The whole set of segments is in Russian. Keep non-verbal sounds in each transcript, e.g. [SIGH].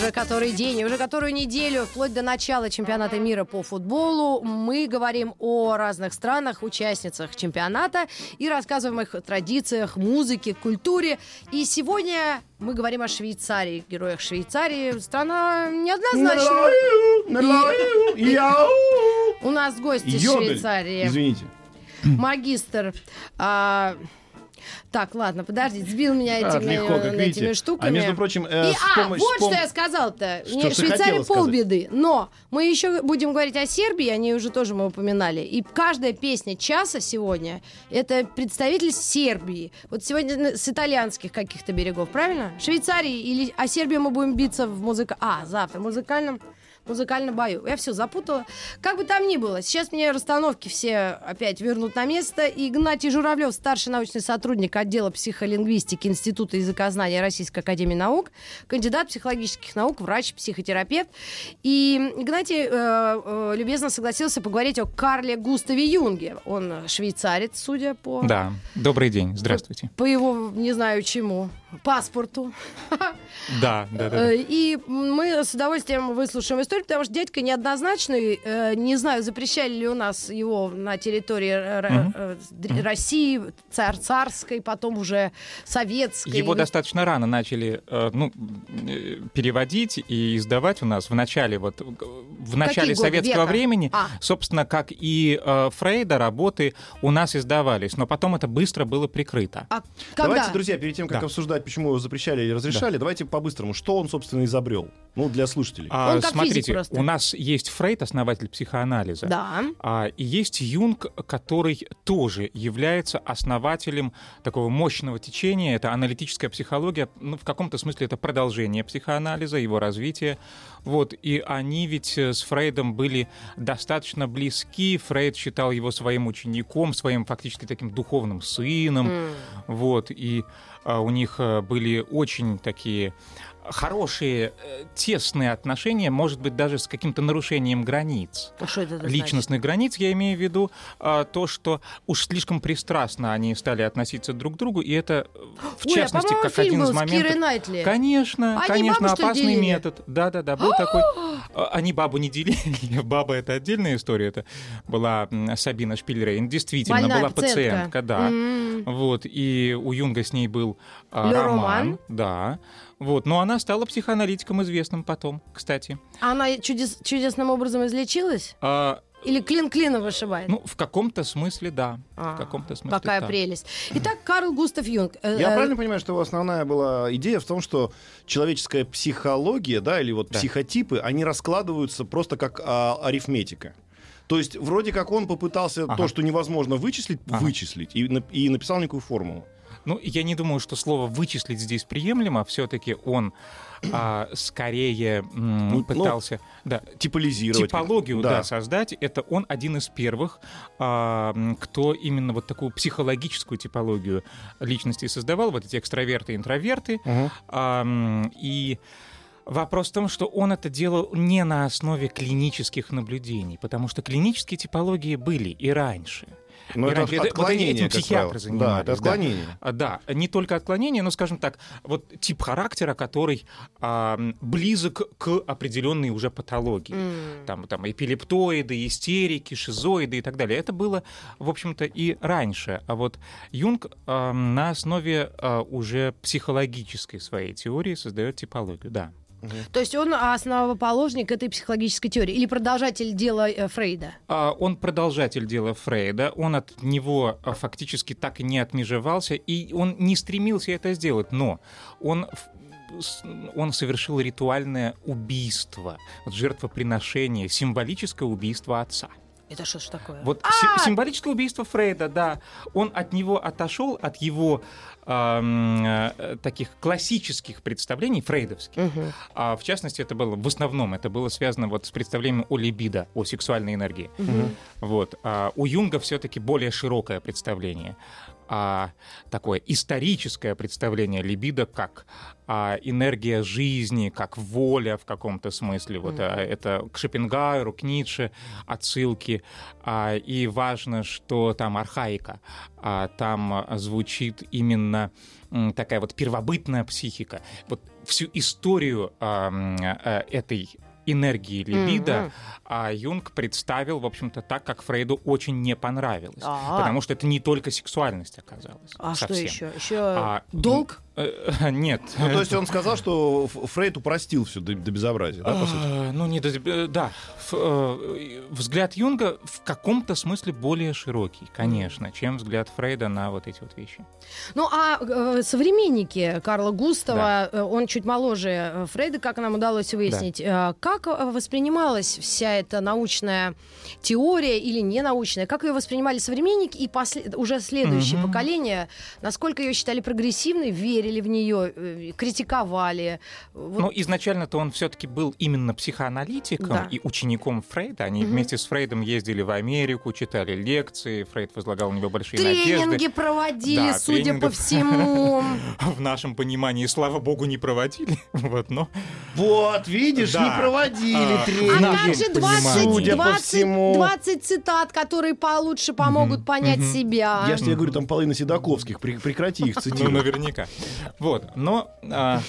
Уже который день, уже которую неделю, вплоть до начала чемпионата мира по футболу, мы говорим о разных странах, участницах чемпионата и рассказываем их традициях, музыке, культуре. И сегодня мы говорим о Швейцарии, героях Швейцарии. Страна неоднозначная. И у нас гость из. Швейцарии. Извините. Магистр. а, так, ладно, подождите, сбил меня А, этими, легко, как э, видите. этими штуками. А между прочим, э, И, с а, помощь- вот с пом- что я сказал-то. Что Швейцария хотела сказать? полбеды. Но мы еще будем говорить о Сербии, о ней уже тоже мы упоминали. И каждая песня часа сегодня это представитель Сербии. Вот сегодня с итальянских каких-то берегов, правильно? Швейцарии или о Сербии мы будем биться в музыка. А, завтра в музыкальном музыкальном бою. Я все запутала. Как бы там ни было, сейчас мне расстановки все опять вернут на место. Игнатий Журавлев, старший научный сотрудник отдела психолингвистики Института языкознания Российской Академии Наук, кандидат психологических наук, врач, психотерапевт. И Игнатий э, э, любезно согласился поговорить о Карле Густаве Юнге. Он швейцарец, судя по... Да, добрый день, здравствуйте. По его, не знаю чему, паспорту. [LAUGHS] Да, да, да. Э, И мы с удовольствием выслушаем историю, потому что дядька неоднозначный. Э, Не знаю, запрещали ли у нас его на территории д- России, цар царской, потом уже советской. Его Ну, достаточно рано начали ну, переводить и издавать у нас в начале вот в начале годы советского века? времени, А. собственно, как и Фрейда работы у нас издавались, но потом это быстро было прикрыто. А когда? Давайте, друзья, перед тем, как Да. обсуждать, почему его запрещали или разрешали, давайте по-быстрому. Что он, собственно, изобрел? Ну, для слушателей. А, Он как смотрите, просто. у нас есть Фрейд, основатель психоанализа. Да. А, и есть Юнг, который тоже является основателем такого мощного течения. Это аналитическая психология. Ну, в каком-то смысле это продолжение психоанализа, его развитие. Вот. И они ведь э, с Фрейдом были достаточно близки. Фрейд считал его своим учеником, своим фактически таким духовным сыном. М. Вот. И у них э, были очень такие хорошие, э, тесные отношения, может быть, даже с каким-то нарушением границ А Что это значит? личностных границ, я имею в виду а, то, что уж слишком пристрастно они стали относиться друг к другу, и это, э, в [GASPS] Ой, а, частности, по-моему, как один из моментов... Конечно, Они конечно, бабу, опасный делили? метод. Да-да-да, был такой. [GASPS] А, Они бабу не делили, [LAUGHS] баба это отдельная история, это была Сабина Шпильрейн, действительно, Больная была пациентка. пациентка, да. Вот, и у Юнга с ней был а, Ле роман, роман. да. Вот, но она стала психоаналитиком известным потом, кстати. Она чудес- чудесным образом излечилась? А, Или клин клина вышибает? ну, в каком-то смысле, да. А, в каком-то смысле. Какая да. прелесть. Итак, Карл Густав Юнг. Э, Я э, правильно понимаю, что его основная была идея в том, что человеческая психология, да, или вот Да. психотипы, они раскладываются просто как а, арифметика. То есть вроде как он попытался Ага. то, что невозможно вычислить, Ага. вычислить и, и написал некую формулу. Ну, я не думаю, что слово вычислить здесь приемлемо. Все-таки он а, скорее м, Ну, ну, пытался да, Типолизировать. типологию да. Да. создать. Это он один из первых, а, кто именно вот такую психологическую типологию личности создавал. Вот эти экстраверты интроверты. Мгм. А, и Вопрос в том, что он это делал не на основе клинических наблюдений, потому что клинические типологии были и раньше. Но И это раньше. Это- вот отклонение, этим как психиатры занимались, Да, это да. отклонение. А, Да, не только отклонение, но, скажем так, вот тип характера, который а, близок к определенной уже патологии. м. Там, там эпилептоиды, истерики, шизоиды и так далее. Это было, в общем-то, и раньше. А вот Юнг а, на основе а, уже психологической своей теории создает типологию, да. То есть он основоположник этой психологической теории или продолжатель дела э, Фрейда? А, Он продолжатель дела Фрейда, он от него а, фактически так и не отмежевался, и он не стремился это сделать, но он он совершил ритуальное убийство, жертвоприношение, символическое убийство отца. Это что ж такое? Вот си- символическое убийство Фрейда, да. Он от него отошел, от его э, таких классических представлений фрейдовских. А в частности, это было в основном это было связано вот с представлением о либидо, о сексуальной энергии. Вот. А у Юнга все-таки более широкое представление. А, такое историческое представление либидо как а, энергия жизни, как воля в каком-то смысле. Вот а, это к Шопенгауэру, к Ницше отсылки. А, и важно, что там архаика, а, там звучит именно такая вот первобытная психика. Вот всю историю м, а, этой энергии либидо, Мгм. а Юнг представил, в общем-то, так, как Фрейду очень не понравилось. А. Потому что это не только сексуальность оказалась. А что совсем. еще? Еще А, долг? Э, [LAUGHS] Нет. Ну, то есть он сказал, что Фрейд упростил все до, до безобразия, да, по сути? А, Ну, не до- э, да. Э, Взгляд Юнга в каком-то смысле более широкий, конечно, чем взгляд Фрейда на вот эти вот вещи. Ну, а э, современники Карла Густава, э, он чуть моложе Фрейда, как нам удалось выяснить, э, как воспринималась вся эта научная теория или ненаучная, как ее воспринимали современники и после- уже следующее Мгм. поколение, насколько ее считали прогрессивной, верили в нее, э, критиковали. Вот Ну, изначально-то он все-таки был именно психоаналитиком Да. и учеником Фрейда. Они Мгм. вместе с Фрейдом ездили в Америку, читали лекции. Фрейд возлагал на него большие Тренинги надежды. проводили, Да, судя по тренингов. всему. [LAUGHS] В нашем понимании, слава богу, не проводили. [LAUGHS] Вот, но Вот, видишь, Да. не проводили А, А тренинги. нашем также понимании. 20, Судя по 20, всему. 20 цитат, которые получше помогут понять мгм. себя. Я же тебе говорю, там половина седаковских, пре- прекрати их [LAUGHS] Ну, цитировать. наверняка. Вот. Но а,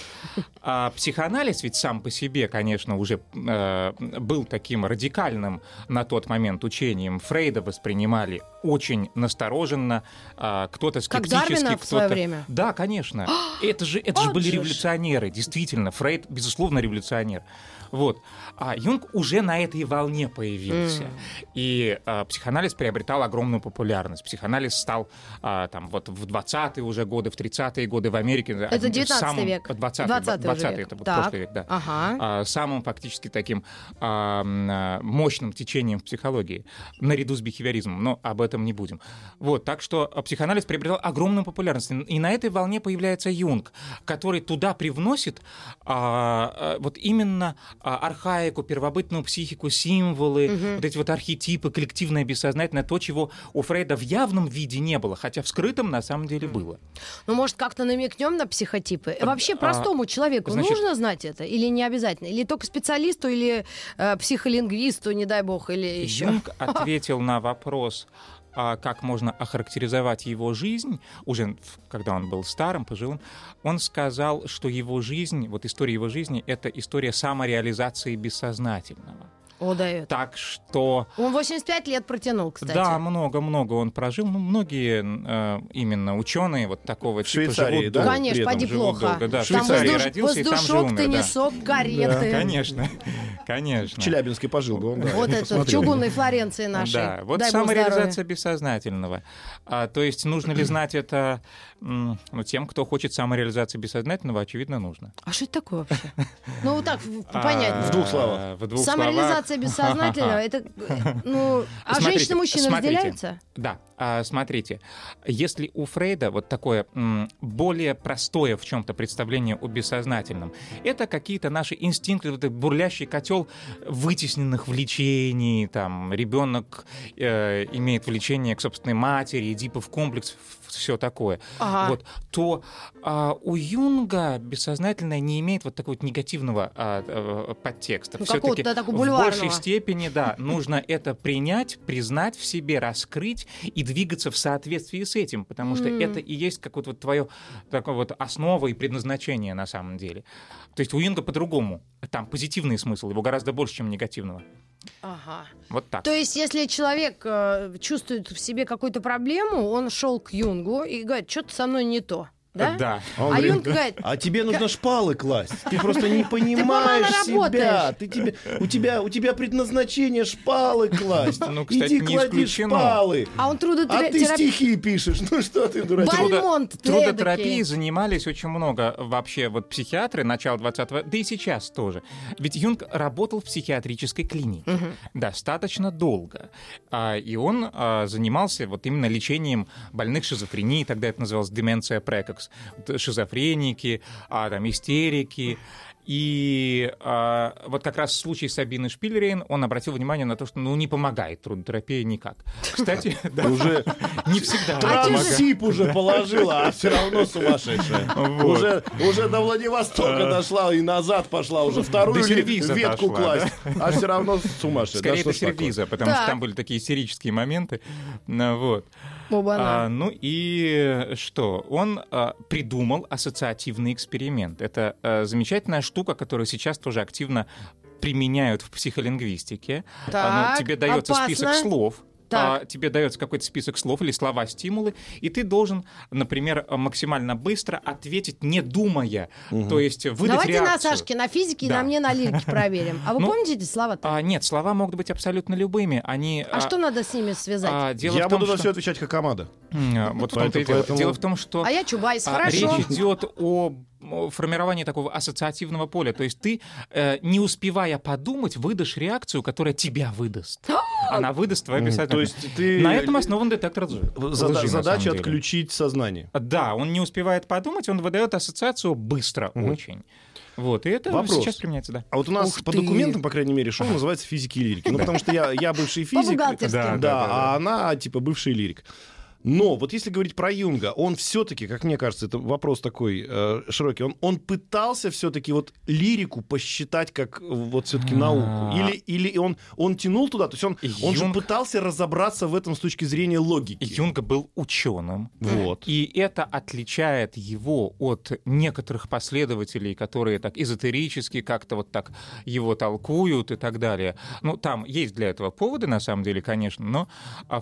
а, психоанализ ведь сам по себе, конечно, уже э, был таким радикальным на тот момент учением. Фрейда воспринимали очень настороженно, а, кто-то скептически, Дарвина в кто-то... свое время? Да, конечно. это же, это же были революционеры, действительно. Фрейд, безусловно, революционер. Вот. А Юнг уже на этой волне появился. И а, психоанализ приобретал огромную популярность. Психоанализ стал а, там вот в 20-е уже годы, в 30-е годы в Америке. Это одним- 19 самым- век. 20-й, 20-й 20 уже век. это вот Так. прошлый век, да. Ага. А, самым фактически таким а, мощным течением в психологии, наряду с бихевиоризмом, но об этом не будем. Вот, так что психоанализ приобретал огромную популярность, и на этой волне появляется Юнг, который туда привносит а, вот именно архаику, первобытную психику, символы, вот эти вот архетипы, коллективное бессознательное, то, чего у Фрейда в явном виде не было, хотя в скрытом на самом деле было. Ну, может, как-то намекнем на психотипы? Вообще, а, простому человеку значит- нужно знать это? Или не обязательно? Или только специалисту, или э, психолингвисту, не дай бог, или еще? Юнг [LAUGHS] ответил на вопрос, а, как можно охарактеризовать его жизнь, уже когда он был старым, пожилым, он сказал, что его жизнь, вот история его жизни, это история самореализации бессознательного. О, дает. Так что Он 85 лет протянул, кстати. да, много-много он прожил. Ну, многие э, именно ученые вот такого В типа Швейцарии, живут да? долго. Конечно, поди плохо. долго, да. В Там Швейцарии воздуш- родился и там же воздушок, умер, да. теннисок, кареты. Конечно, [LAUGHS] конечно. В Челябинске пожил бы он, да. Вот это в посмотрел. чугунной Флоренции нашей. Да, вот Дай самореализация бессознательного. А, то есть нужно ли знать это ну, тем, кто хочет самореализации бессознательного, очевидно, нужно. А что это такое вообще? Ну, вот так, в- А, понятно. В двух словах. В двух Самореализация бессознательного, [LAUGHS] это, ну, а Смотрите, женщины и мужчины смотрите. разделяются? Да, а, смотрите, если у Фрейда вот такое более простое в чем-то представление о бессознательном, это какие-то наши инстинкты, вот этот бурлящий котел вытесненных влечений, там ребенок э, имеет влечение к собственной матери, Эдипов комплекс, все такое. Ага. Вот, то а, у Юнга бессознательное не имеет вот такого вот негативного а, э, подтекста. Ну, какого-то, да, в большей степени, да, [LAUGHS] нужно это принять, признать в себе, раскрыть и двигаться в соответствии с этим, потому что это и есть как вот, вот твое такое вот основа и предназначение на самом деле. То есть у Юнга по-другому. Там позитивный смысл, его гораздо больше, чем негативного. Ага. Вот так. То есть, если человек э, чувствует в себе какую-то проблему, он шел к Юнгу и говорит, что-то со мной не то. Да? Да. А он А говорит, Юнг говорит, А тебе нужно шпалы класть. Ты просто не [LAUGHS] понимаешь себя. Ты тебе, у, тебя, у тебя предназначение шпалы класть. Ну, кстати, Иди не клади исключено. шпалы. а он А ты стихи пишешь. Ну что ты, дурачок? Бальмонт Трудотерапией занимались очень много вообще вот психиатры начала 20-го, да и сейчас тоже. Ведь Юнг работал в психиатрической клинике достаточно долго. А, и он а, занимался вот именно лечением больных шизофрении, тогда это называлось деменция прекокс. Шизофреники, а, там, истерики. И а, вот как раз в случае с Сабиной Шпильрейн он обратил внимание на то, что ну, не помогает трудотерапия никак. Кстати, [LAUGHS] да, Уже не всегда А трансип уже положила, а все равно сумасшедшая. Уже, уже до Владивостока дошла и назад пошла, уже вторую До ветку класть, а все равно сумасшедшая. Скорее, такое? сервиза, потому что там были такие истерические моменты. Ну, вот. А, ну и что? Он а, придумал ассоциативный эксперимент. Это а, замечательная штука, которую сейчас тоже активно применяют в психолингвистике. А, Так, тебе дается опасно. список слов. Так. а, тебе дается какой-то список слов или слова-стимулы, и ты должен, например, максимально быстро ответить, не думая, то есть выдать Давайте на реакцию. Сашке, на физике и Да. на мне на лирике проверим. А вы [LAUGHS] Ну, помните эти слова-то? А, нет, слова могут быть абсолютно любыми. Они, А что надо с ними связать? а, дело Я в том, буду на что- все отвечать как команда. А, Вот в том-то и Поэтому- дело. поэтому- Дело в том, что А я Чубайс, а, хорошо. речь идет о о формировании такого ассоциативного поля. То есть ты, э, не успевая подумать, выдашь реакцию, которая тебя выдаст. Она выдаст твое Мгм. бессознательное. То есть ты- На этом основан детектор лжи. Зада- задача отключить сознание. Да, он не успевает подумать, он выдает ассоциацию быстро очень. Вот, и это Вопрос. сейчас применяется, да. А вот у нас Ух по ты. документам, по крайней мере, шоу называется «Физики и лирики». Ну, потому что я, я бывший физик. бухгалтерски. Да, Да, да, да, да. а она, типа, бывший лирик. Но вот если говорить про Юнга, он все-таки, как мне кажется, это вопрос такой э, широкий, он, он пытался все-таки вот лирику посчитать как э, вот все-таки науку? А. Или, или он, он тянул туда? То есть он, он же пытался разобраться в этом с точки зрения логики. Юнг был ученым, Вот. И это отличает его от некоторых последователей, которые так эзотерически как-то вот так его толкуют и так далее. Ну, там есть для этого поводы, на самом деле, конечно, но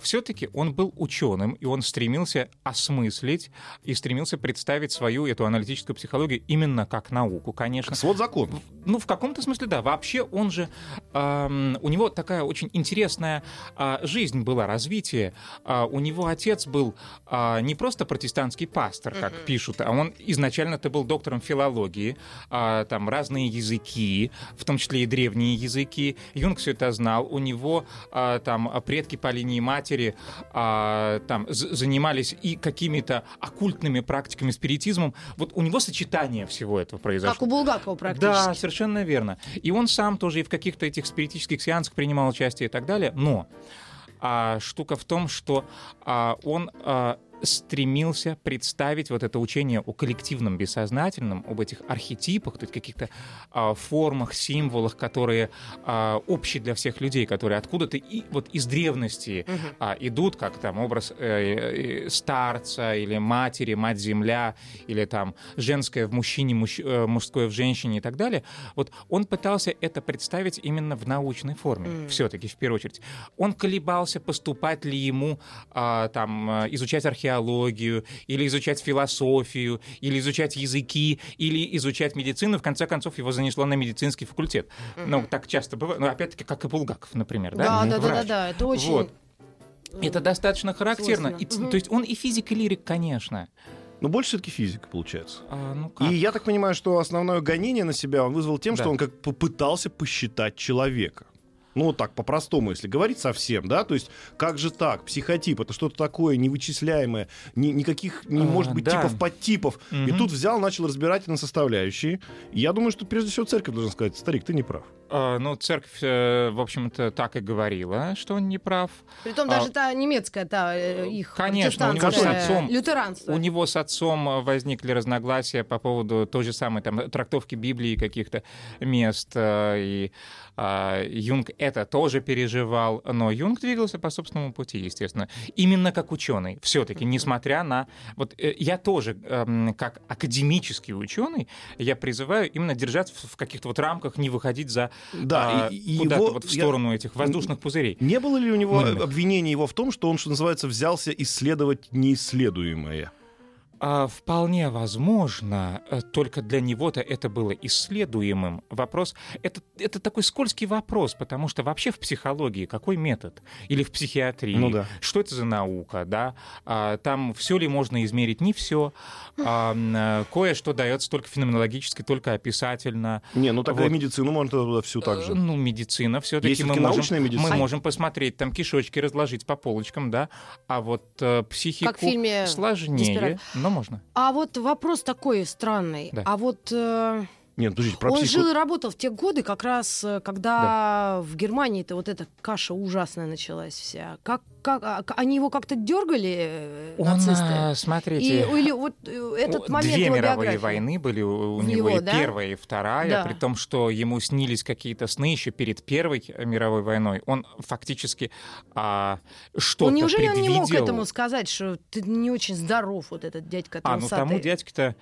все-таки он был ученым, и он стремился осмыслить и стремился представить свою эту аналитическую психологию именно как науку, конечно. Свод закон. Ну, в каком-то смысле, да. Вообще, он же... ам, у него такая очень интересная а, жизнь была, развитие. А, у него отец был а, не просто протестантский пастор, как пишут, а он изначально-то был доктором филологии. а, там разные языки, в том числе и древние языки. Юнг все это знал. У него а, там предки по линии матери а, там занимались и какими-то оккультными практиками, спиритизмом. Вот у него сочетание всего этого произошло. Как у Булгакова Да, практически. совершенно верно. И он сам тоже и в каких-то этих спиритических сеансах принимал участие и так далее. Но а, штука в том, что а, он а, стремился представить вот это учение о коллективном бессознательном, об этих архетипах, то есть каких-то а, формах, символах, которые а, общие для всех людей, которые откуда-то и вот из древности а, идут, как там образ э, э, старца или матери, мать-земля, или там женское в мужчине, мужч- э, мужское в женщине и так далее. Вот он пытался это представить именно в научной форме, все-таки в первую очередь. Он колебался, поступать ли ему а, там э, изучать археологию, или изучать философию, или изучать языки, или изучать медицину. В конце концов, его занесло на медицинский факультет. Ну, так часто бывает. Ну, опять-таки, как и Булгаков, например. Да, Да, да, да, да, это очень... Вот. Это достаточно характерно. И, Свойственно. То есть он и физик, и лирик, конечно. Но больше все-таки физика получается. А, ну как? И я так понимаю, что основное гонение на себя он вызвал тем, Да. что он как попытался посчитать человека. Ну, вот так, по-простому, если говорить совсем, да, то есть как же так, психотип, это что-то такое невычисляемое, ни- никаких не А, может быть да. типов подтипов. И Мгм. тут взял, начал разбирать на составляющие. И я думаю, что прежде всего церковь должна сказать, старик, ты не прав. А, ну, церковь, э, в общем-то, так и говорила, что он не прав. Притом А- даже та немецкая, та э, их Конечно, у него с отцом- лютеранство. У него с отцом э, возникли разногласия по поводу той же самой там, трактовки Библии каких-то мест. э, И а, Юнг это тоже переживал. Но Юнг двигался по собственному пути, естественно. Именно как ученый. Все-таки, несмотря на... Вот э, я тоже, эм, как академический ученый, я призываю именно держаться в каких-то вот рамках, не выходить за Да, а, и- куда-то его- вот в я- сторону этих воздушных пузырей. Не было ли у него Мыльных. обвинения его в том, что он, что называется, взялся исследовать неисследуемое? А, Вполне возможно, э, только для него-то это было исследуемым. Вопрос, это, это такой скользкий вопрос, потому что вообще в психологии какой метод? Или в психиатрии? Ну да. Что это за наука, да? А, Там все ли можно измерить? Не все. Кое-что дается только феноменологически, только описательно. Не, ну тогда Вот. и медицину можно туда всю так Э, же. Ну, медицина все-таки Есть мы можем, научная медицина. мы можем посмотреть, там кишочки разложить по полочкам, да, а вот э, психику Как в фильме сложнее, но можно. А вот вопрос такой странный. Да. А вот э, Нет, подождите, про Он психику- жил и работал в те годы, как раз э, когда в Германии-то вот эта каша ужасная началась вся. Как, как, а, они его как-то дергали, э, Он, нацисты? И, смотрите, или вот э, этот у- момент две его мировые биографии. войны были у, у него, его, и да? первая, и вторая, Да. при том, что ему снились какие-то сны еще перед Первой мировой войной. Он фактически а, что-то Ну, неужели он не мог предвидел. этому сказать, что ты не очень здоров, вот этот дядька А, ну тому дядьке-то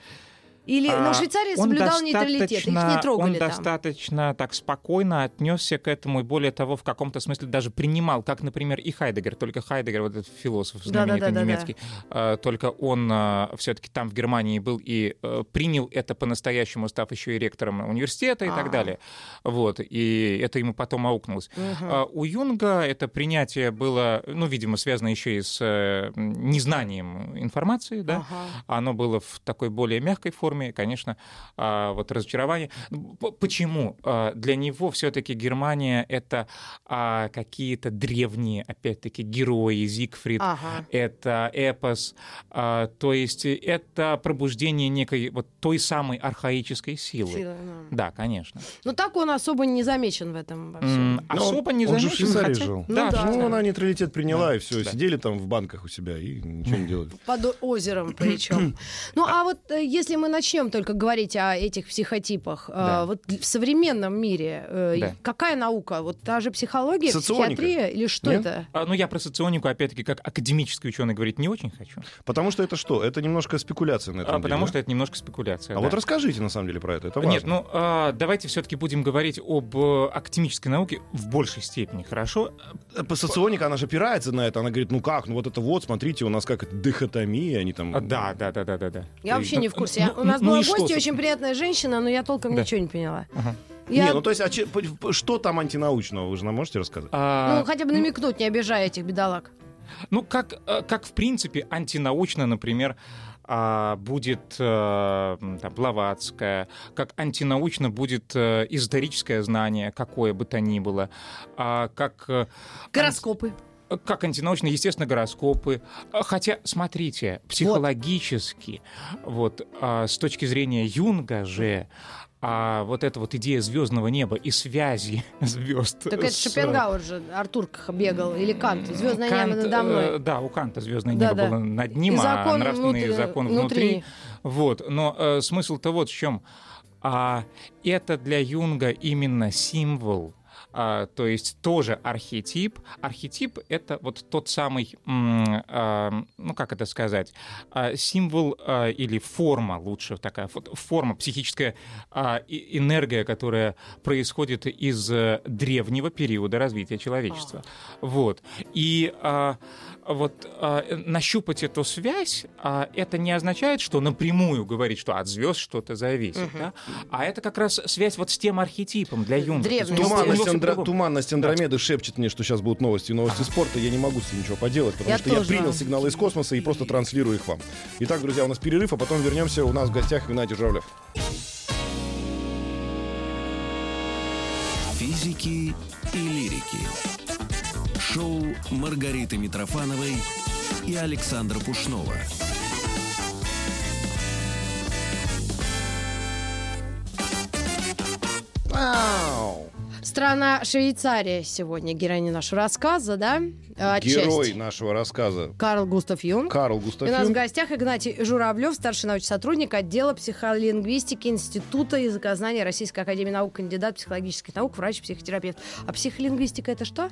Или, ну, А, Швейцария он соблюдал нейтралитет, их не трогали Он там. достаточно так спокойно отнесся к этому, и более того, в каком-то смысле даже принимал, как, например, и Хайдегер. Только Хайдегер, вот этот философ знаменитый Да-да-да-да-да. немецкий, э, только он все-таки там в Германии был и э, принял это по-настоящему, став еще и ректором университета и А. так далее. Вот, и это ему потом аукнулось. А У Юнга это принятие было, ну, видимо, связано еще и с э, незнанием информации, да, Ага. оно было в такой более мягкой форме, конечно, а, вот разочарование. Почему? А, Для него все-таки Германия это а, какие-то древние, опять-таки, герои, Зигфрид, Ага. это эпос, то есть это пробуждение некой вот той самой архаической силы. Сила, да. Да, конечно. Ну так он особо не замечен в этом во М, всем. Но Особо не он же в замечен, Швейцарии хотя- жил. Ну Да, да. Ну, она нейтралитет приняла, Да, и все, да. сидели там в банках у себя и ничего не делали. Под озером причем. [CLEARS THROAT] Ну а вот э, если мы начнем только говорить о этих психотипах, э, Да. вот в современном мире э, Да. какая наука? Вот та же психология, Соционика. психиатрия или что Нет? это? А, Ну, я про соционику, опять-таки, как академический ученый говорить не очень хочу. Потому что это что? Это немножко спекуляция на этом А, деле, потому да? что это немножко спекуляция. А да. вот расскажите, на самом деле, про это. Это важно. Нет, ну а, давайте все-таки будем говорить об э, академической науке в большей степени, хорошо? Э, по- Соционика, она же опирается на это. Она говорит, ну как, ну вот это вот, смотрите, у нас как это дихотомия, они там... А, да, да, да, да, да, да. Я вообще Ну, не в курсе. ну, Я- нас ну была гостья, очень приятная женщина, но я толком Да. ничего не поняла. Ага. Я- Не, ну то есть, а че- что там антинаучного, вы же нам можете рассказать? А, Ну, хотя бы намекнуть, не обижая этих бедолаг. Ну, как, э, как в принципе антинаучно, например, а, будет э, там, Блаватская, как антинаучно будет э, эзотерическое знание, какое бы то ни было, а, как Гороскопы. Как антинаучно, естественно, гороскопы. А, Хотя, смотрите, психологически, вот, а, с точки зрения Юнга же, а вот эта вот идея звездного неба и связи [LAUGHS] звезд. Так это с- Шопенгауэр же, Артур бегал, или Кант. Звездное Кант, небо надо э, мной. Да, у Канта звездное Да, небо да. было над ним, И а закон нравственный внутри- закон внутри. внутри. Вот, но э, смысл-то вот в чем. А, это для Юнга именно символ, а, то есть тоже архетип. Архетип — это вот тот самый, а, ну как это сказать, а, символ а, или форма, лучше такая фо- форма, психическая а, и- энергия, которая происходит из э, древнего периода развития человечества. Вот. И а, вот э, нащупать эту связь, а, это не означает, что напрямую говорить, что от звезд что-то зависит, да? а это как раз связь вот с тем архетипом для Юнга. Туманность, Андро- туманность Андромеды шепчет мне, что сейчас будут новости, новости спорта. Я не могу с этим ничего поделать, потому Я что я тоже. принял сигналы из космоса и просто транслирую их вам. Итак, друзья, у нас перерыв, а потом вернемся. У нас в гостях Геннадий Журавлев. Физики и лирики. Шоу Маргариты Митрофановой и Александра Пушнова. Вау! Страна Швейцария сегодня героиня нашего рассказа, да? Э, Герой Отчасти. нашего рассказа Карл Густав Юнг. Карл И Густав у нас в гостях Игнатий Журавлев, старший научный сотрудник отдела психолингвистики Института языкознания Российской Академии Наук, кандидат психологических наук, врач-психотерапевт. А психолингвистика это что?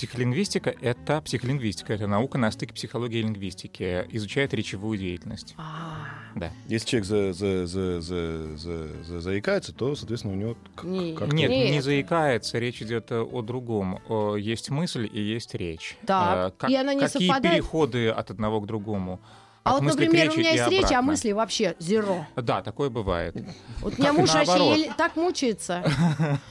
Психолингвистика — это психолингвистика, это наука на стыке психологии и лингвистики, изучает речевую деятельность. А, Да. Если человек за, за, за, за, за- за- заикается, то, соответственно, у него к- Не. как-то... Нет, Нет. не заикается, речь идет э, о другом. Есть мысль и есть речь. Так, Э, как- и она не какие совпадает? переходы от одного к другому? а От вот, например, у меня и есть речь, а мысли вообще зеро. Да, такое бывает. Вот у меня Как муж вообще так мучается.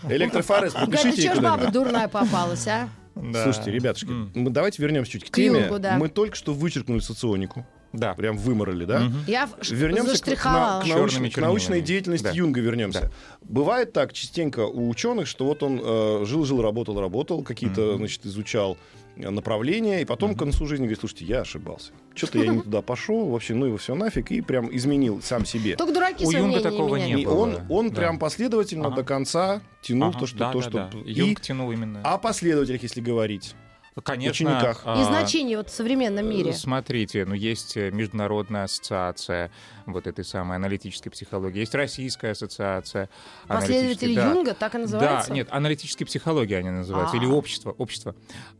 Электрофорез, ей что ж баба дурная попалась, а? Да. Слушайте, ребятушки, М. мы давайте вернемся чуть к К теме. Юнгу, да. Мы только что вычеркнули соционику. Да. Прям выморали, да? Мгм. Я Вернемся к, к на- к научной, Чёрными к научной деятельности Да. Юнга вернемся. Да. Бывает так частенько у ученых, что вот он э, жил-жил, работал-работал, какие-то, Мгм. значит, изучал направление, и потом к концу жизни говорит, слушайте, я ошибался. Что-то я не [LAUGHS] туда пошел, вообще, ну его все нафиг, и прям изменил сам себе. Только дураки У Юнга такого не было. он, он Да. прям последовательно Ага. до конца тянул Ага, то, что... да, то, да, что... да. и- Юнг тянул именно. О последователях, если говорить. Конечно. учениках. а, И значение вот в современном мире. Смотрите, ну есть э, международная ассоциация вот этой самой аналитической психологии, есть российская ассоциация. Последователи да. Юнга, так и называется? Да, нет, аналитической психологии они называются, А. или общество, общество.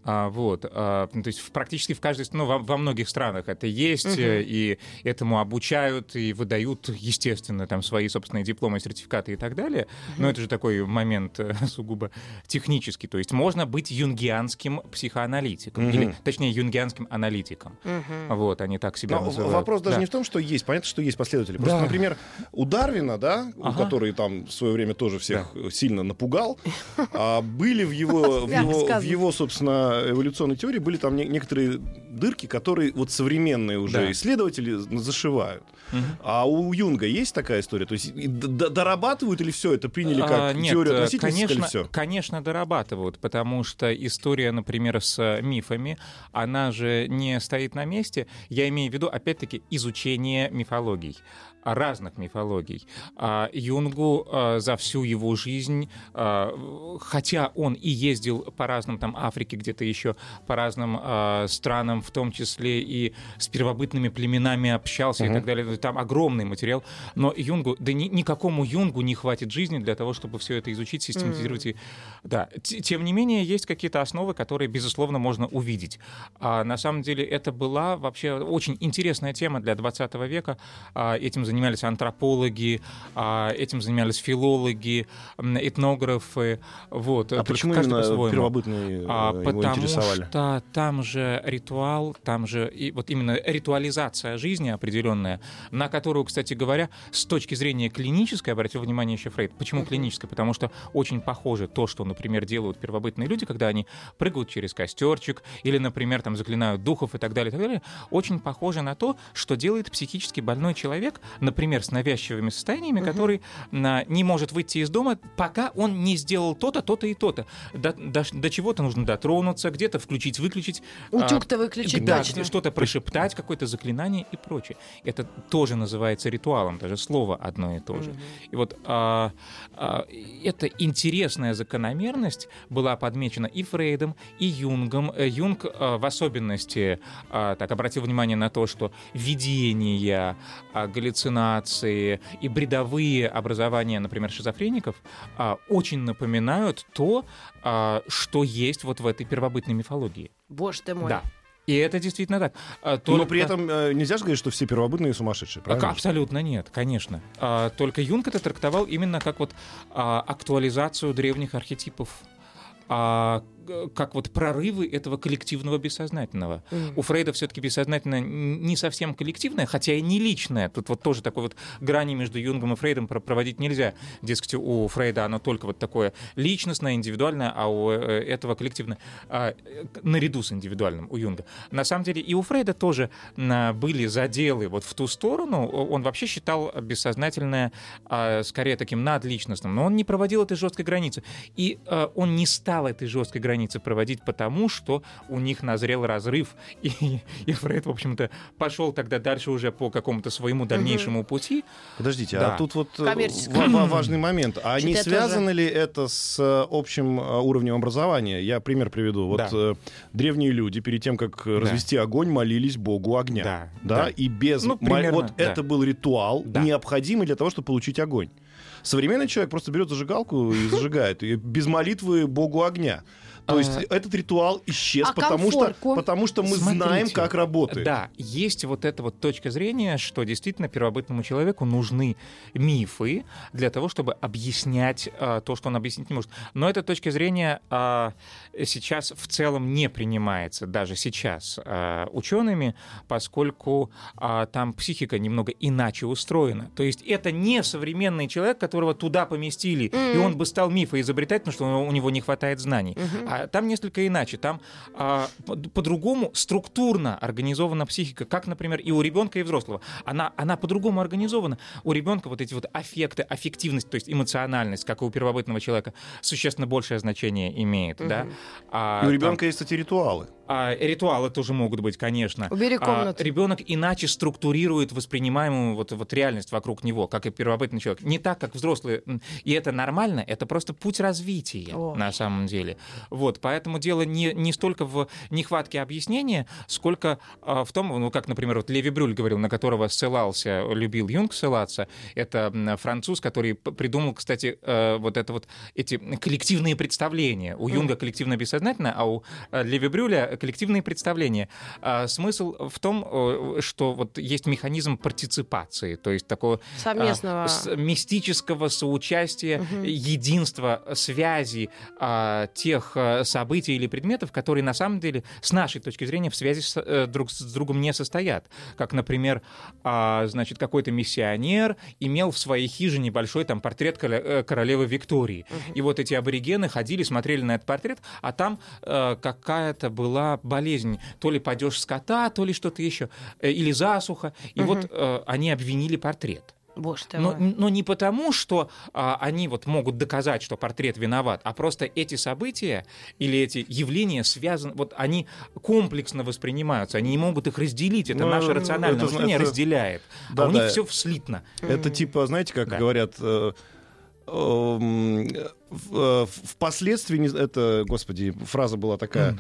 А, вот, а, ну, то есть в- практически в каждой, ну, во, во многих странах это есть, э, и этому обучают, и выдают, естественно, там свои собственные дипломы, сертификаты и так далее. Но это же такой момент э, [LAUGHS] сугубо технический. То есть можно быть юнгианским психоаналитиком, Мгм. или, точнее, юнгианским аналитиком. Мгм. Вот, они так себя Но называют. вопрос даже Да. не в том, что есть. Понятно, что есть последователи. Просто, Да. например, у Дарвина, да, у Ага. который там в свое время тоже всех сильно напугал, а, были в его, [LAUGHS] в, его, в его, собственно, эволюционной теории были там не- некоторые дырки, которые вот современные уже Да. исследователи зашивают. А у Юнга есть такая история? То есть дорабатывают или все это приняли как А, нет, теорию э, относительности, конечно, все? конечно, дорабатывают, потому что история, например, с э, мифами, она же не стоит на месте. Я имею в виду, опять-таки, изучение мифологий разных мифологий. А Юнгу а, за всю его жизнь, а, хотя он и ездил по разным там Африке, где-то еще по разным странам, в том числе и с первобытными племенами общался и так далее, там огромный материал, но Юнгу, да ни- никакому Юнгу не хватит жизни для того, чтобы все это изучить, систематизировать. и- Да. Тем не менее, есть какие-то основы, которые, безусловно, можно увидеть. А на самом деле это была вообще очень интересная тема для 20 века. Этим занимались антропологи, а, этим занимались филологи, этнографы. Вот. А почему именно первобытные А, э, его потому интересовали? что там же ритуал, там же и вот именно ритуализация жизни определенная, на которую, кстати говоря, с точки зрения клинической, обратил внимание еще Фрейд. Почему клинической? Потому что очень похоже то, что, например, делают первобытные люди, когда они прыгают через костерчик или, например, там заклинают духов и так далее, и так далее, очень похоже на то, что делает психически больной человек, например, с навязчивыми состояниями, который а, не может выйти из дома, пока он не сделал то-то, то-то и то-то. До, до- до чего-то нужно дотронуться, где-то включить-выключить. а, Утюг-то выключить да, точно. что-то прошептать, какое-то заклинание и прочее. Это тоже называется ритуалом, даже слово одно и то же. И вот а, а, эта интересная закономерность была подмечена и Фрейдом, и Юнгом. Э, Юнг а, в особенности а, так обратил внимание на то, что видения, а, галлюцинации и бредовые образования, например, шизофреников, а, очень напоминают то, а, что есть вот в этой первобытной мифологии. Боже ты мой. Да. И это действительно так. А, Но только- при этом э, нельзя же говорить, что все первобытные сумасшедшие, а, правильно? Абсолютно нет, конечно. Только Юнг это трактовал именно как вот актуализацию древних архетипов, как вот прорывы этого коллективного бессознательного. У Фрейда все-таки бессознательное не совсем коллективное, хотя и не личное. Тут вот тоже такой вот грани между Юнгом и Фрейдом про- проводить нельзя. Дескать, у Фрейда оно только вот такое личностное, индивидуальное, а у э, этого коллективное а, э, наряду с индивидуальным у Юнга. На самом деле и у Фрейда тоже а, были заделы вот в ту сторону. Он вообще считал бессознательное а, скорее таким надличностным, но он не проводил этой жесткой границы. И а, он не стал этой жесткой границы проводить потому, что у них назрел разрыв. И, [LAUGHS] и Фрейд, в общем-то, пошел тогда дальше уже по какому-то своему дальнейшему пути. Подождите, Да. а тут вот э, важный момент. А не связано ли это с э, общим э, уровнем образования? Я пример приведу. Вот Да. древние люди перед тем, как э, развести огонь, молились Богу огня. Да, Да, да. и без... Ну, примерно, вот да. это был ритуал, Да. необходимый для того, чтобы получить огонь. Современный человек просто берет зажигалку и зажигает. И без молитвы Богу огня. То есть А. этот ритуал исчез, А потому, что, потому что мы Смотрите. знаем, как работает. Да, есть вот эта вот точка зрения, что действительно первобытному человеку нужны мифы для того, чтобы объяснять а, то, что он объяснить не может. Но эта точка зрения а, сейчас в целом не принимается, даже сейчас, а, учеными, поскольку а, там психика немного иначе устроена. То есть это не современный человек, которого туда поместили, и он бы стал мифоизобретать, потому что у него не хватает знаний. А А там несколько иначе. Там а, по- по-другому структурно организована психика, как, например, и у ребенка, и взрослого. Она, она по-другому организована. У ребенка вот эти вот аффекты, аффективность, то есть эмоциональность, как и у первобытного человека, существенно большее значение имеет. Да? А, И у там- ребенка есть, кстати, ритуалы. а, ритуалы тоже могут быть, конечно. Убери А, комнату. ребенок иначе структурирует воспринимаемую вот, вот реальность вокруг него, как и первобытный человек. Не так, как взрослые. И это нормально, это просто путь развития Ой. на самом деле. Вот, поэтому дело не, не столько в нехватке объяснения, сколько а, в том, ну, как, например, вот Леви Брюль говорил, на которого ссылался, любил Юнг ссылаться, это француз, который придумал, кстати, э, вот это вот эти коллективные представления. У Юнга коллективное бессознательное, а у э, Леви Брюля коллективные представления. А, Смысл в том, э, что вот есть механизм партиципации, то есть такого а, Совместного. с- мистического соучастия, единства, связи а, тех событий или предметов, которые на самом деле с нашей точки зрения в связи с, э, друг с другом не состоят. Как, например, а, значит, какой-то миссионер имел в своей хижине большой там портрет э, королевы Виктории. И вот эти аборигены ходили, смотрели на этот портрет, а там э, какая-то была болезнь, то ли падеж скота, то ли что-то еще, э, или засуха. И вот э, они обвинили портрет. Боже ты Но, мой. но не потому, что а, они вот могут доказать, что портрет виноват, а просто эти события или эти явления связаны, вот они комплексно воспринимаются, они не могут их разделить. Это Ну, наше это рациональное зна- мышление это- разделяет. Да, а у них да. все слитно. Это типа, знаете, как Да. говорят, э, эм, в- э, впоследствии, это, господи, фраза была такая.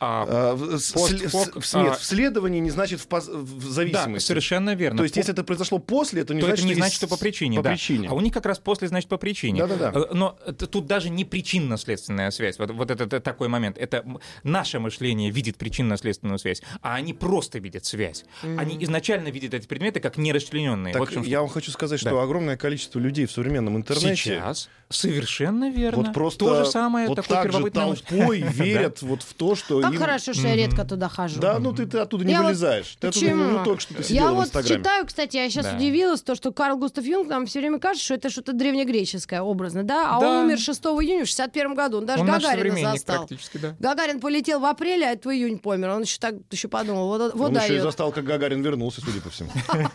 А, в- с- Пост- фок- с- нет, а- вследование не значит в, пос- в да, зависимости. совершенно верно. То есть, По- если это произошло после, это не то значит, это не что значит, что по причине, По да. причине. А у них как раз после, значит, по причине. Да-да-да. Э, Но это тут даже не причинно-следственная связь. Вот, вот это, это такой момент. Это наше мышление видит причинно-следственную связь, а они просто видят связь. Они изначально видят эти предметы как нерасчлененные. Так Вот чем я вам хочу сказать, что Да. огромное количество людей в современном интернете Сейчас совершенно верно. вот просто То же самое вот так же толпой [LAUGHS] верят вот в то, что Как им... хорошо, что я редко туда хожу. Да, ну ты, ты оттуда не Я вот- вылезаешь. Ты оттуда не, Почему? не только что ты Я вот читаю, кстати, я сейчас Да. удивилась, то, что Карл Густав Юнг нам все время кажется, что это что-то древнегреческое образно, да? А Да. он умер 6 июня в 61 году, он даже Он Гагарина застал. да. Гагарин полетел в апреле, а это в июнь помер. Он еще так еще подумал, вот, вот Он еще и дает. застал, как Гагарин вернулся, судя по всему. [LAUGHS]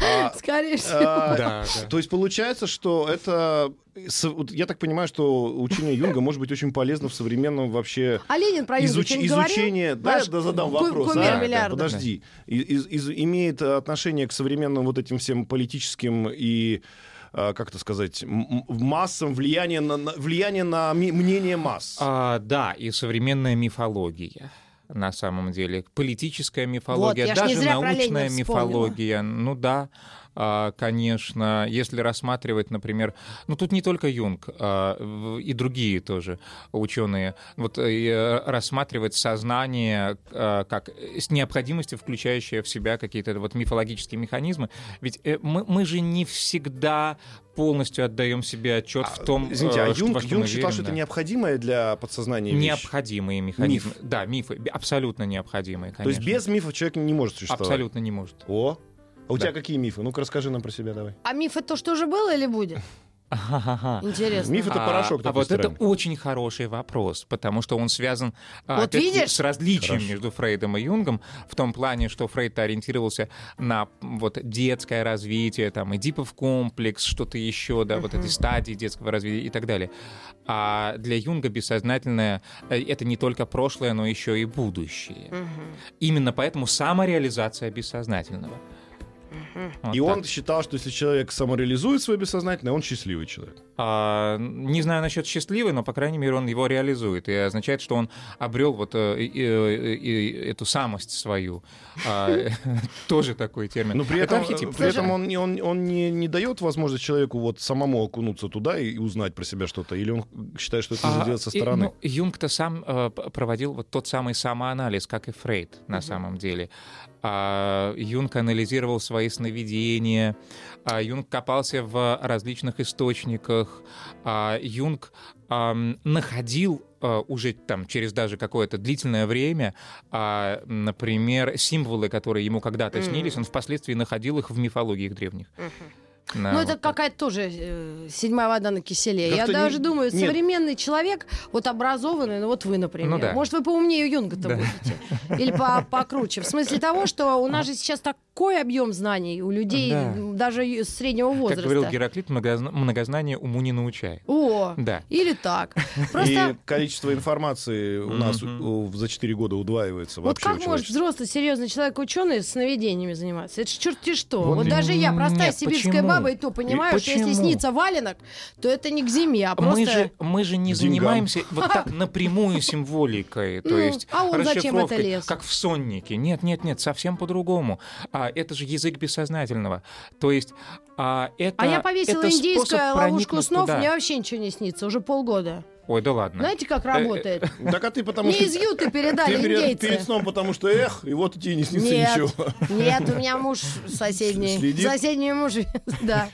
А, Скорее всего. а, да. То есть получается, что это... вот Я так понимаю, что учение Юнга может быть очень полезно в современном вообще А Ленин про изуч- говорил? изучение... Да, Ваш я да, задам вопрос. а? миллиарда. Подожди. Из- из- имеет отношение к современным вот этим всем политическим и а, как это сказать, массам, влияние на, на- влияние на ми- мнение масс. А, да, и современная мифология. На самом деле, политическая мифология, не даже научная мифология, ну да, конечно, если рассматривать, например, ну тут не только Юнг, а, и другие тоже ученые, вот э, рассматривать сознание а, как с необходимостью, включающее в себя какие-то вот мифологические механизмы, ведь э, мы, мы же не всегда полностью отдаем себе отчет в том, Извините, а э, что- Юнг, что Юнг считал, верим, что это да. необходимое для подсознания вещь. Необходимые механизмы. Да, мифы. Абсолютно необходимые, То есть конечно. без мифов человек не может существовать. Абсолютно не может. О, а у Да. тебя какие мифы? Ну-ка расскажи нам про себя давай. А миф это то, что уже было или будет? Интересно. Миф это А, порошок а такой вот это очень хороший вопрос, потому что он связан а, Вот с различием Хорошо. между Фрейдом и Юнгом в том плане, что Фрейд ориентировался на вот детское развитие, там эдипов комплекс, что-то еще, да, вот эти стадии детского развития и так далее. А для Юнга бессознательное э, это не только прошлое, но еще и будущее. Именно поэтому самореализация бессознательного. Вот И так. он считал, что если человек самореализует свое бессознательное, он счастливый человек. А, не знаю насчет счастливый, но, по крайней мере, он его реализует. И означает, что он обрел вот э, и- и эту самость свою. А, [LAUGHS] Тоже такой термин. Но при Это этом, при этом он, не- он, он не, не дает возможность человеку вот самому окунуться туда и, узнать про себя что-то. Или он считает, что это нужно А, делать со стороны. ну, Юнг-то сам э, проводил вот тот самый самоанализ, как и Фрейд на самом деле. А, Юнг анализировал свои сновидения, а, Юнг копался в различных источниках, а, Юнг ам, находил а, уже там через даже какое-то длительное время, а, например, символы, которые ему когда-то снились, он впоследствии находил их в мифологиях древних. На Ну, вот это так. какая-то тоже э, седьмая вода на киселе. Я Как-то даже не- думаю, нет. современный человек, вот образованный, ну вот вы, например. Ну да. Может, вы поумнее Юнга-то Да. будете. Или по- покруче. В смысле того, что у нас же сейчас такой объем знаний у людей, Да. даже среднего Как возраста. говорил Гераклит, многозна- многознание уму не научает. О, Да. или так. И количество информации у нас за 4 года удваивается вот как может взрослый, серьезный человек, ученый, сновидениями заниматься? Это ж черти что. Вот даже я, простая сибирская баба, и то понимаю, что если почему? снится валенок, то это не к зиме, а просто... Мы же, мы же не деньгам. занимаемся вот [LAUGHS] так напрямую символикой, то Ну, есть а он зачем это лез? как в соннике. Нет, нет, нет, совсем по-другому. А, это же язык бессознательного. То есть а, это А я повесила это индийскую ловушку снов, туда. мне вообще ничего не снится, уже полгода. Ой, да ладно. Знаете, как Э, работает? Так а ты потому Не что... из Юты передали Ты перед, индейцы. перед сном, потому что эх, и вот тебе не снится Нет, ничего. нет, у меня муж соседний. Следит? Соседний муж, [LAUGHS] да.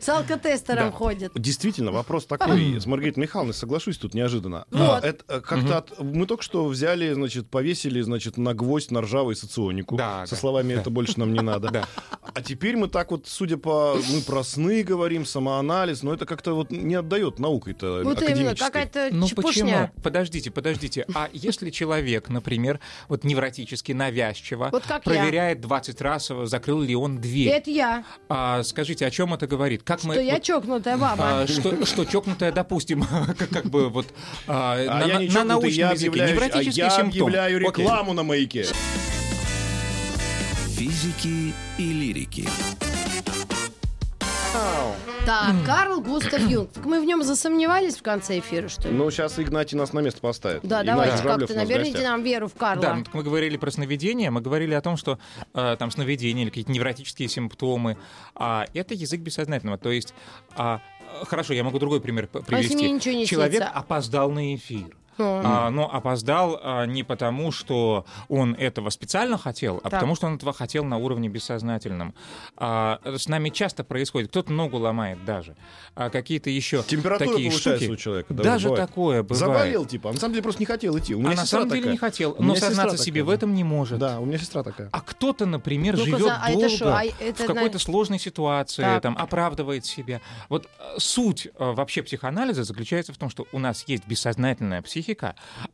С алкотестером Да. ходит. Действительно, вопрос такой. С Маргаритой Михайловной соглашусь тут неожиданно. Вот. А, это, э, как-то от- мы только что взяли, значит, повесили, значит, на гвоздь на ржавый соционику. Да, со да. словами «это больше нам не [LAUGHS] надо». Да. А теперь мы так вот, судя по... Мы про сны говорим, самоанализ, но это как-то вот не отдает наукой-то Вот именно, какая-то Ну почему? Подождите, подождите. А если человек, например, вот невротически, навязчиво, Вот как я. проверяет 20 раз, закрыл ли он дверь, Это я, а, скажите, о чем это говорит? Как мы что я вот, чокнутая баба. а, что, что чокнутая, допустим, [LAUGHS] как, как бы вот а, А на, я не на научном я языке объявляю, а я симптом. объявляю Окей. рекламу на маяке. Физики и лирики. Так, Карл Густав Юнг. Так мы в нем засомневались в конце эфира, что ли? Ну, сейчас Игнатий нас на место поставит. Да, Игнатий давайте Журавлев как-то у нас в наберите гостях. нам веру в Карла. Да, ну, так мы говорили про сновидения, мы говорили о том, что э, там сновидения или какие-то невротические симптомы, а это язык бессознательного. То есть, а, хорошо, я могу другой пример п- А если привести. мне ничего не Человек снится? опоздал на эфир. О. А, но опоздал а, не потому, что он этого специально хотел, а Так. потому, что он этого хотел на уровне бессознательном. А, с нами часто происходит, кто-то ногу ломает даже, а какие-то еще Температура такие штуки. у человека. да, даже бывает. такое бывает. Заболел, типа. А на самом деле просто не хотел идти. У меня а на самом деле такая. не хотел, но сознаться такая, себе в этом не может. Да, у меня сестра такая. А кто-то, например, Ну-ка, живет за- а это долго шо? А это в какой-то на- сложной ситуации, Так. там, оправдывает себя. Вот э, суть э, вообще психоанализа заключается в том, что у нас есть бессознательная психика,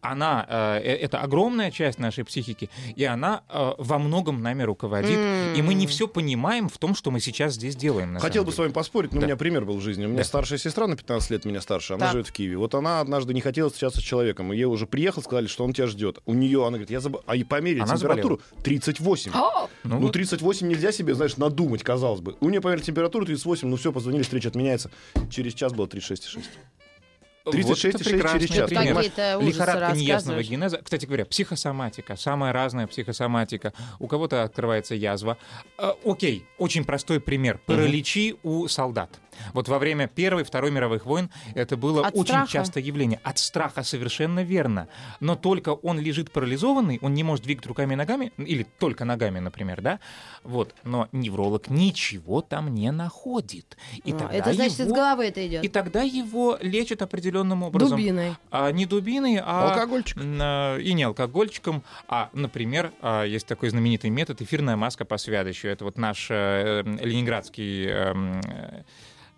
она, э, э, это огромная часть нашей психики, и она э, во многом нами руководит, и мы не все понимаем в том, что мы сейчас здесь делаем. Хотел бы с вами поспорить, но Да. у меня пример был в жизни. У меня Да. старшая сестра на 15 лет меня старше, она Так. живет в Киеве. Вот она однажды не хотела встречаться с человеком, и ей уже приехал, сказали, что он тебя ждет. У нее, она говорит, я забыл, а и померили Она температуру 38. О, Ну Ну, вот. 38 нельзя себе, знаешь, надумать, казалось бы. У нее померили температуру 38, ну все, позвонили, встреча отменяется. Через час было 36,6. Вот 36,6 это прекрасный через час. пример. Лихорадка неясного генеза. Кстати говоря, психосоматика. Самая разная психосоматика. У кого-то открывается язва. Э, окей, очень простой пример. Параличи у солдат. Вот во время Первой и Второй мировых войн это было От очень страха? частое явление. От страха совершенно верно. Но только он лежит парализованный, он не может двигать руками и ногами, или только ногами, например, да? Вот. Но невролог ничего там не находит. И А, тогда это значит, из его- головы это идет. И тогда его лечат определенным образом. Дубиной. А, не дубиной, а... Алкогольчик. м, а, И не алкогольчиком, а, например, а, есть такой знаменитый метод эфирная маска по свядощу. Это вот наш э, э, ленинградский э,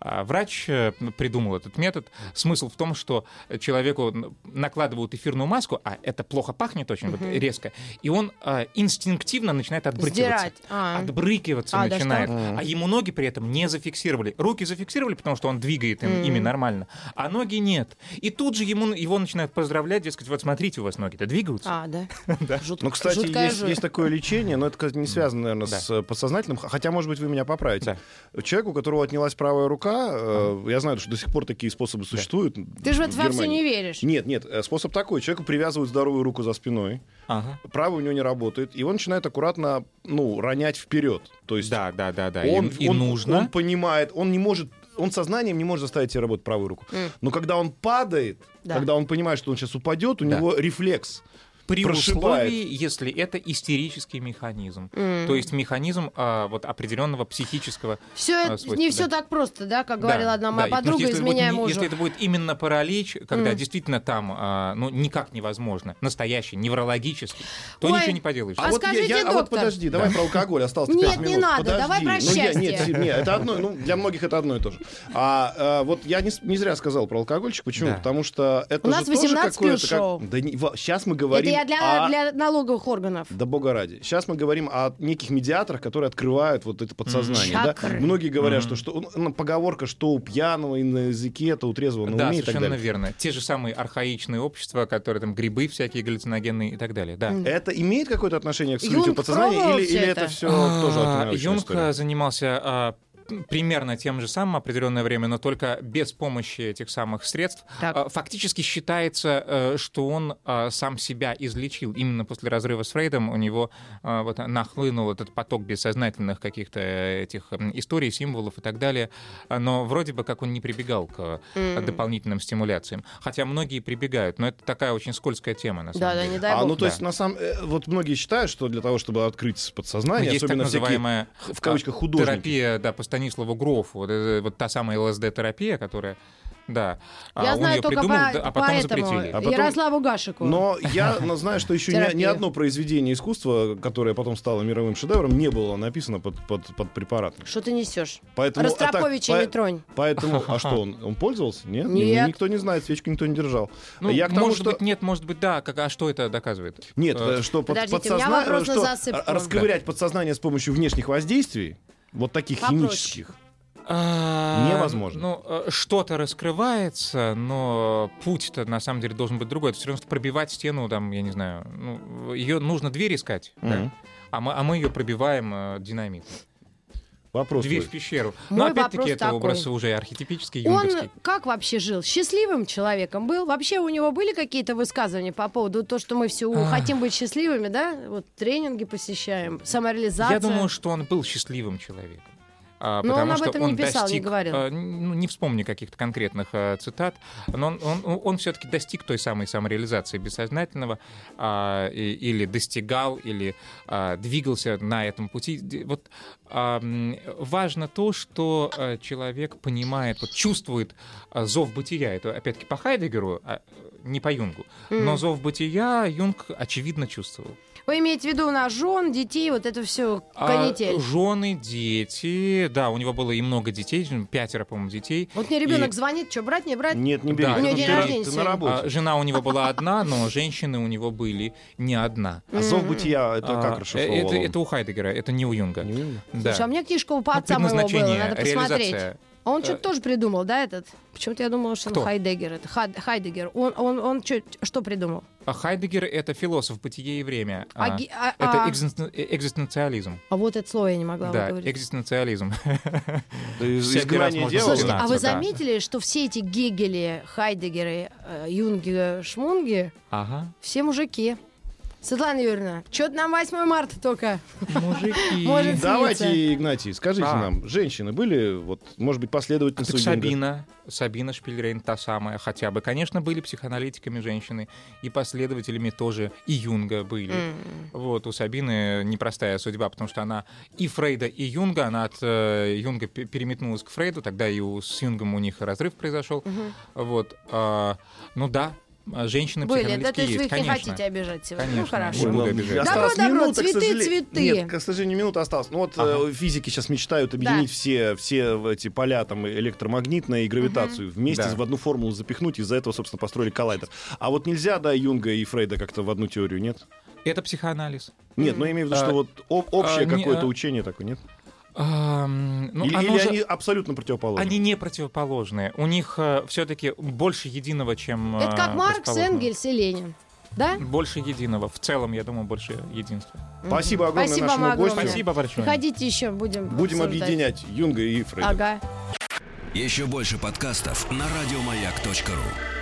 Врач э, придумал этот метод. Смысл в том, что человеку накладывают эфирную маску, а это плохо пахнет очень вот, резко, и он а, инстинктивно начинает отбрыкиваться. Сдирать. А. Отбрыкиваться А, да начинает. что? А ему ноги при этом не зафиксировали. Руки зафиксировали, потому что он двигает им- ими нормально, а ноги нет. И тут же ему, его начинают поздравлять, дескать, вот смотрите, у вас ноги-то двигаются. А, да. [LAUGHS] Жут- Ну, кстати, жуткая есть, есть такое лечение, но это не связано, наверное, Да. с э, подсознательным. Хотя, может быть, вы меня поправите. Человек, у которого отнялась правая рука, э, я знаю, что до сих пор такие способы существуют. Ты же в это вовсе Германии. не веришь. Нет, нет, э, способ такой. Человеку привязывают здоровую руку за спиной, Ага. правая у него не работает, и он начинает аккуратно, ну, ронять вперед. То есть Да, да, да, да. он, и, и он- нужно. он понимает, он не может, он сознанием не может заставить себе работать правую руку. Но когда он падает, Да. когда он понимает, что он сейчас упадет, у Да. него рефлекс. При прошибает. условии, если это истерический механизм. М. То есть механизм а, вот определенного психического Все а, свойства, не да. все так просто, да, как Да, говорила одна моя да. Подруга, если будет изменяя не- мужу. Если это будет именно паралич, когда Мгм. действительно там а, ну, никак невозможно, настоящий, неврологический, то Ой, ничего не поделаешь. А вот я- скажите, я, а вот доктор. подожди, давай про алкоголь, осталось Нет, 5 не минут. надо, Подожди. давай про Ну, я- нет, нет, это одно, ну, для многих это одно и то же. А, а, вот я не, не зря сказал про алкоголчик, почему? Да. Потому что это У же нас тоже 18 какое-то... плюс шоу. Как... Да сейчас мы говорим я для, о... для налоговых органов. Да бога ради. Сейчас мы говорим о неких медиаторах, которые открывают вот это подсознание. Да? Чакры. Многие говорят, Мгм. что, что ну, поговорка, что у пьяного и на языке, то у трезвого на Да, уме и так совершенно далее. верно. Те же самые архаичные общества, которые там грибы всякие галлюциногенные и так далее. Да. М. Это имеет какое-то отношение к Юнг подсознания или, или это? это все А, тоже автонаучная Юнг а, занимался а, примерно тем же самым определенное время, но только без помощи этих самых средств. Так. А, Фактически считается, э, что он а, сам себя излечил. Именно после разрыва с Фрейдом у него а, вот нахлынул этот поток бессознательных каких-то этих м, историй, символов и так далее. А, Но вроде бы как он не прибегал к э, дополнительным стимуляциям. Хотя многие прибегают, но это такая очень скользкая тема, на самом Да, да, деле. не дай А, бог. ну то Да. есть на самом э, вот многие считают, что для того, чтобы открыть Ну, подсознание, есть так особенно всякие называемая в кавычках художники. терапия, да, по Станиславу Грофу, вот, это вот та самая ЛСД-терапия, которая, да, а Я он знаю ее только придумал, по, а по потом этому запретили. А потом- Ярославу Гашику. Но я ну, знаю, что еще ни, ни одно произведение искусства, которое потом стало мировым шедевром, не было написано под, под, под препаратом. Что ты несешь? Поэтому, а так, Ростроповича по- не тронь. Поэтому, а что, он, он пользовался? Нет? Нет. Никто не знает, свечку никто не держал. Ну, я тому, может что... быть, нет, может быть, да. Как, а что это доказывает? Нет, Э, э, что что р- расковырять подсознание с помощью внешних воздействий, вот таких Попроще. химических. а, Невозможно. Ну, э, что-то раскрывается, но путь-то на самом деле должен быть другой. Это все равно что пробивать стену, там, я не знаю, ну, ее нужно дверь искать, да. Мгм. а мы, а мы ее пробиваем э, динамитом. Вопрос Дверь в пещеру. Мой Но опять-таки это такой. образ уже архетипический, Он юнговский. как вообще жил? Счастливым человеком был? Вообще у него были какие-то высказывания по поводу того, что мы все Ах. хотим быть счастливыми, да? Вот тренинги посещаем, самореализация. Я думаю, что он был счастливым человеком. А, Но он потому об что этом не писал, не достиг, говорил. а, ну, не вспомню каких-то конкретных а, цитат, но он, он, он все-таки достиг той самой самореализации бессознательного, а, и- или достигал, или а, двигался на этом пути. Вот а, важно то, что а, человек понимает, вот, чувствует зов бытия. Это опять-таки по Хайдегеру, не по Юнгу. Но зов бытия Юнг очевидно чувствовал. Вы имеете в виду у нас жен, детей, вот это все канитель. жены, дети, да, у него было и много детей, пятеро, по-моему, детей. Вот мне ребенок и- звонит, что брать, не брать? Нет, не бери. Да, у него на- день ты- рождения ты на сегодня. работе. А, жена у него была одна, но женщины у него были не одна. А зов бытия, это А, как э, расшифровывал это, у Хайдегера, это не у Юнга. Не уверен? Да. Слушай, а у меня книжка у Ну, отца моего была, надо посмотреть. А он Э, что-то тоже придумал, да, этот? Почему-то я думала, что Кто? он Хайдеггер. Это Хад- Хайдеггер. Он, он, он чё- что придумал? А Хайдегер — это философ «Бытие и время». А А, это а- экзистен- э, экзистенциализм. А вот это слово я не могла Да, выговорить. экзистенциализм. [LAUGHS] Слушайте, а вы заметили, что все эти Гегели, Хайдегеры, э, Юнги, Шмунги, все мужики? Светлана Юрьевна, что-то нам 8 марта только. Мужики. [LAUGHS] Может, Давайте, Игнатий, скажите А. нам, женщины были, вот, может быть, А последовательницы Юнга? Сабина, Сабина Шпильрейн та самая, хотя бы. Конечно, были психоаналитиками женщины, и последователями тоже и Юнга были. М. Вот, у Сабины непростая судьба, потому что она и Фрейда, и Юнга, она от э, Юнга пе- переметнулась к Фрейду, тогда и у, с Юнгом у них разрыв произошел. Мгм. Вот, а, ну да, а женщины Были, да, то есть вы их не конечно. хотите обижать сегодня. Ну, Конечно. хорошо. Ой, буду обижать. Добро, добро, минута, цветы, сожалению. цветы. Нет, к сожалению, минута осталась. Ну вот Ага. э, физики сейчас мечтают объединить Да. все, все эти поля, там, электромагнитное и гравитацию, вместе Да. в одну формулу запихнуть, из-за этого, собственно, построили коллайдер. А вот нельзя, да, Юнга и Фрейда как-то в одну теорию, нет? Это психоанализ. Нет, но я имею в виду, А, что вот о- общее а, не, какое-то а, учение такое, нет? Ну, или оно или же- они абсолютно противоположны? Они не противоположные. У них все-таки больше единого, чем Это как э, Маркс. Энгельс и Ленин. Да? Больше единого. В целом, я думаю, больше единства. Спасибо огромное Спасибо нашему огромное. гостю. Спасибо большое. Приходите еще, будем Будем обсуждать. объединять Юнга и Фрейда. Ага. Еще больше подкастов на радиомаяк.ру.